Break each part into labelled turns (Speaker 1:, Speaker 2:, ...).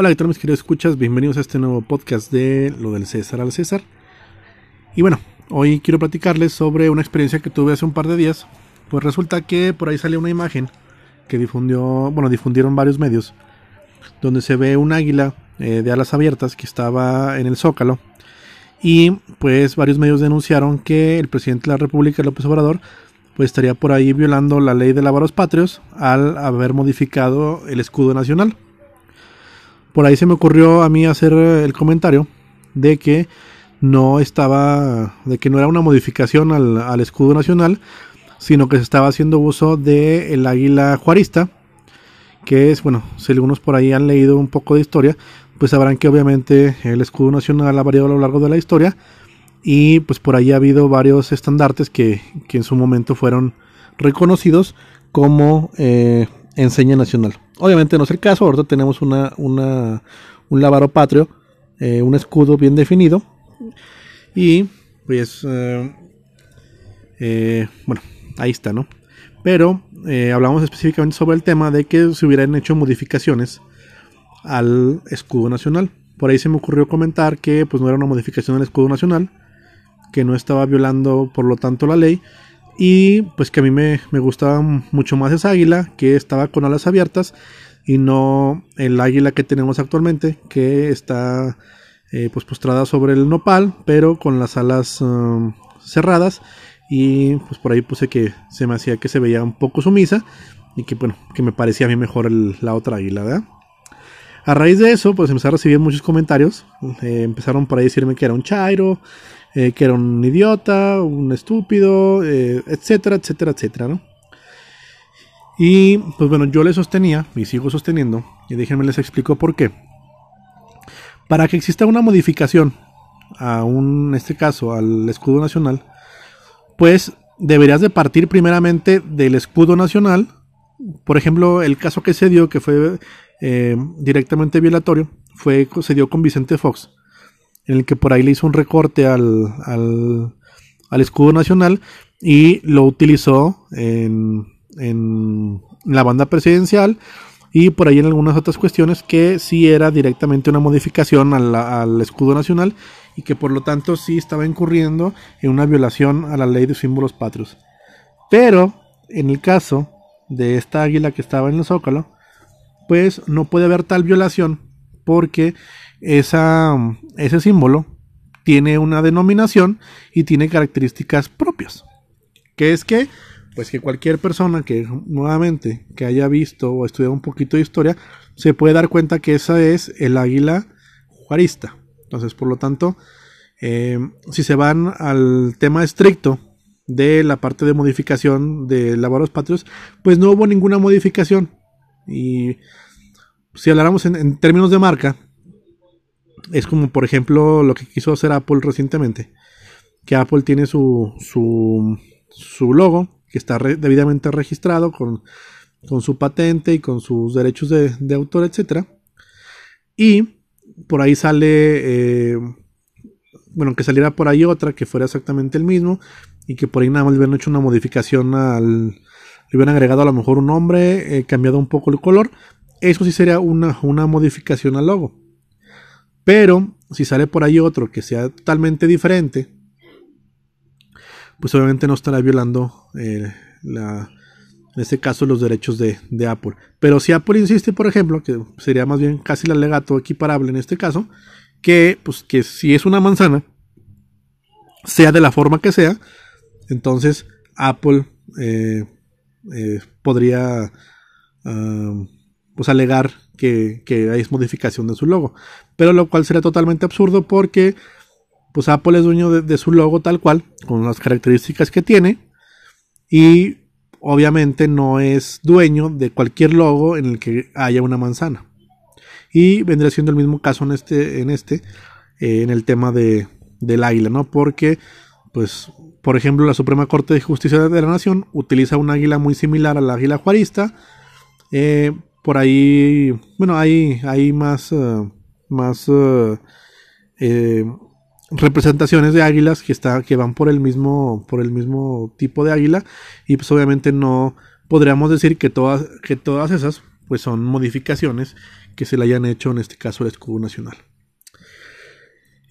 Speaker 1: Hola, ¿qué tal mis queridos escuchas? Bienvenidos a este nuevo podcast de lo del César al César. Y bueno, hoy quiero platicarles sobre una experiencia que tuve hace un par de días. Pues resulta que por ahí salió una imagen que difundió, bueno, difundieron varios medios, donde se ve un águila eh, de alas abiertas que estaba en el Zócalo. Y pues varios medios denunciaron que el presidente de la República, López Obrador, pues estaría por ahí violando la ley de lavaros patrios al haber modificado el escudo nacional por ahí se me ocurrió a mí hacer eh, el comentario de que no estaba, de que no era una modificación al, escudo nacional, sino que se estaba haciendo uso del el águila juarista, que es, bueno, si algunos por ahí han leído un poco de historia, pues sabrán que obviamente el escudo nacional ha variado a lo largo de la historia y pues por ahí ha habido varios estandartes que, que en su momento fueron reconocidos como eh, enseña nacional. Obviamente no es el caso, ahorita tenemos una, un lavaro patrio, eh, un escudo bien definido y pues eh, eh, bueno, ahí está, ¿no? Pero hablamos específicamente sobre el tema de que se hubieran hecho modificaciones al escudo nacional. Por ahí se me ocurrió comentar que pues no era una modificación al escudo nacional, que no estaba violando por lo tanto la ley y pues que a mí me, gustaba mucho más esa águila que estaba con alas abiertas y no el águila que tenemos actualmente que está eh, pues postrada sobre el nopal pero con las alas um, cerradas y pues por ahí puse que se me hacía que se veía un poco sumisa y que bueno que me parecía a mí mejor la otra águila ¿verdad? a raíz de eso pues empecé a recibir muchos comentarios eh, empezaron por ahí a decirme que era un chairo eh, que era un idiota, un estúpido, eh, etcétera, etcétera, etcétera, ¿no? Y pues bueno, yo le sostenía, y sigo sosteniendo, y déjenme les explico por qué. Para que exista una modificación a un, en este caso, al escudo nacional, pues deberías de partir primeramente del escudo nacional. Por ejemplo, el caso que se dio, que fue eh, directamente violatorio, fue, se dio con Vicente Fox en el que por ahí le hizo un recorte al, al, escudo nacional y lo utilizó en, en, la banda presidencial y por ahí en algunas otras cuestiones que sí era directamente una modificación al, al, escudo nacional y que por lo tanto sí estaba incurriendo en una violación a la ley de símbolos patrios. Pero en el caso de esta águila que estaba en el zócalo, pues no puede haber tal violación porque esa, ese símbolo tiene una denominación y tiene características propias. ¿Qué es que? Pues que cualquier persona que nuevamente que haya visto o estudiado un poquito de historia se puede dar cuenta que esa es el águila juarista. Entonces, por lo tanto, eh, si se van al tema estricto de la parte de modificación de lavaros patrios, pues no hubo ninguna modificación. Y si habláramos en términos de marca, es como por ejemplo lo que quiso hacer Apple recientemente. Que Apple tiene su, su, su logo que está debidamente registrado con, con, su patente y con sus derechos de, de autor, etc. Y por ahí sale, eh, bueno, que saliera por ahí otra que fuera exactamente el mismo y que por ahí nada más hubieran hecho una modificación al, le hubieran agregado a lo mejor un nombre, eh, cambiado un poco el color. Eso sí sería una, una modificación al logo. Pero si sale por ahí otro que sea totalmente diferente, pues obviamente no estará violando eh, en este caso los derechos de, Apple. Pero si Apple insiste, por ejemplo, que sería más bien casi el alegato equiparable en este caso, que pues que si es una manzana, sea de la forma que sea, entonces Apple eh, eh, podría ah, pues alegar que, que es modificación de su logo. Pero lo cual sería totalmente absurdo porque pues Apple es dueño de, su logo tal cual, con las características que tiene. Y obviamente no es dueño de cualquier logo en el que haya una manzana. Y vendría siendo el mismo caso en este, en este, eh, en el tema de, del águila, ¿no? Porque, pues, por ejemplo, la Suprema Corte de Justicia de la Nación utiliza un águila muy similar al águila juarista. Eh, por ahí, bueno, hay, hay más, eh, más eh, eh, representaciones de águilas que, está, que van por el, mismo, por el mismo tipo de águila y pues obviamente no podríamos decir que todas, que todas esas pues son modificaciones que se le hayan hecho, en este caso, el escudo nacional.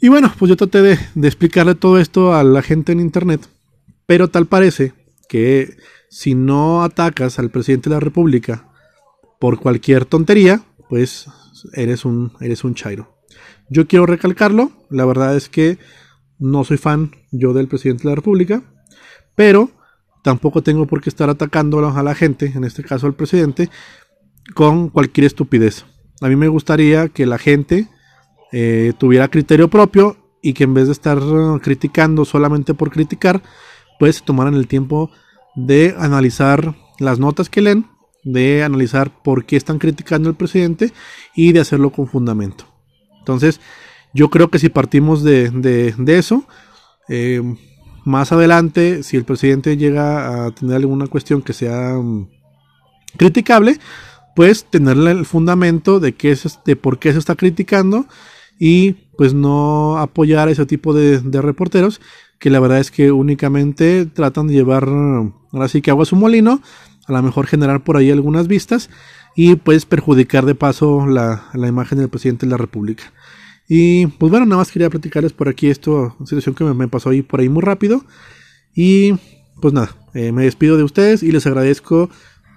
Speaker 1: Y bueno, pues yo traté de explicarle todo esto a la gente en internet, pero tal parece que si no atacas al presidente de la República por cualquier tontería, pues eres un, eres un chairo. Yo quiero recalcarlo, la verdad es que no soy fan yo del presidente de la República, pero tampoco tengo por qué estar atacando a la gente, en este caso al presidente, con cualquier estupidez. A mí me gustaría que la gente eh, tuviera criterio propio y que en vez de estar criticando solamente por criticar, pues tomaran el tiempo de analizar las notas que leen, de analizar por qué están criticando al presidente y de hacerlo con fundamento. Entonces, yo creo que si partimos de, eso, eh, más adelante, si el presidente llega a tener alguna cuestión que sea mm, criticable, pues tenerle el fundamento de, qué es, de por qué se está criticando y pues no apoyar a ese tipo de, de reporteros que la verdad es que únicamente tratan de llevar ahora sí que agua a su molino, a lo mejor generar por ahí algunas vistas y pues perjudicar de paso la, la imagen del presidente de la República. Y pues bueno, nada más quería platicarles por aquí esto, situación que me, pasó ahí por ahí muy rápido. Y pues nada, eh, me despido de ustedes y les agradezco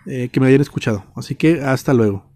Speaker 1: eh, que me hayan escuchado. Así que hasta luego.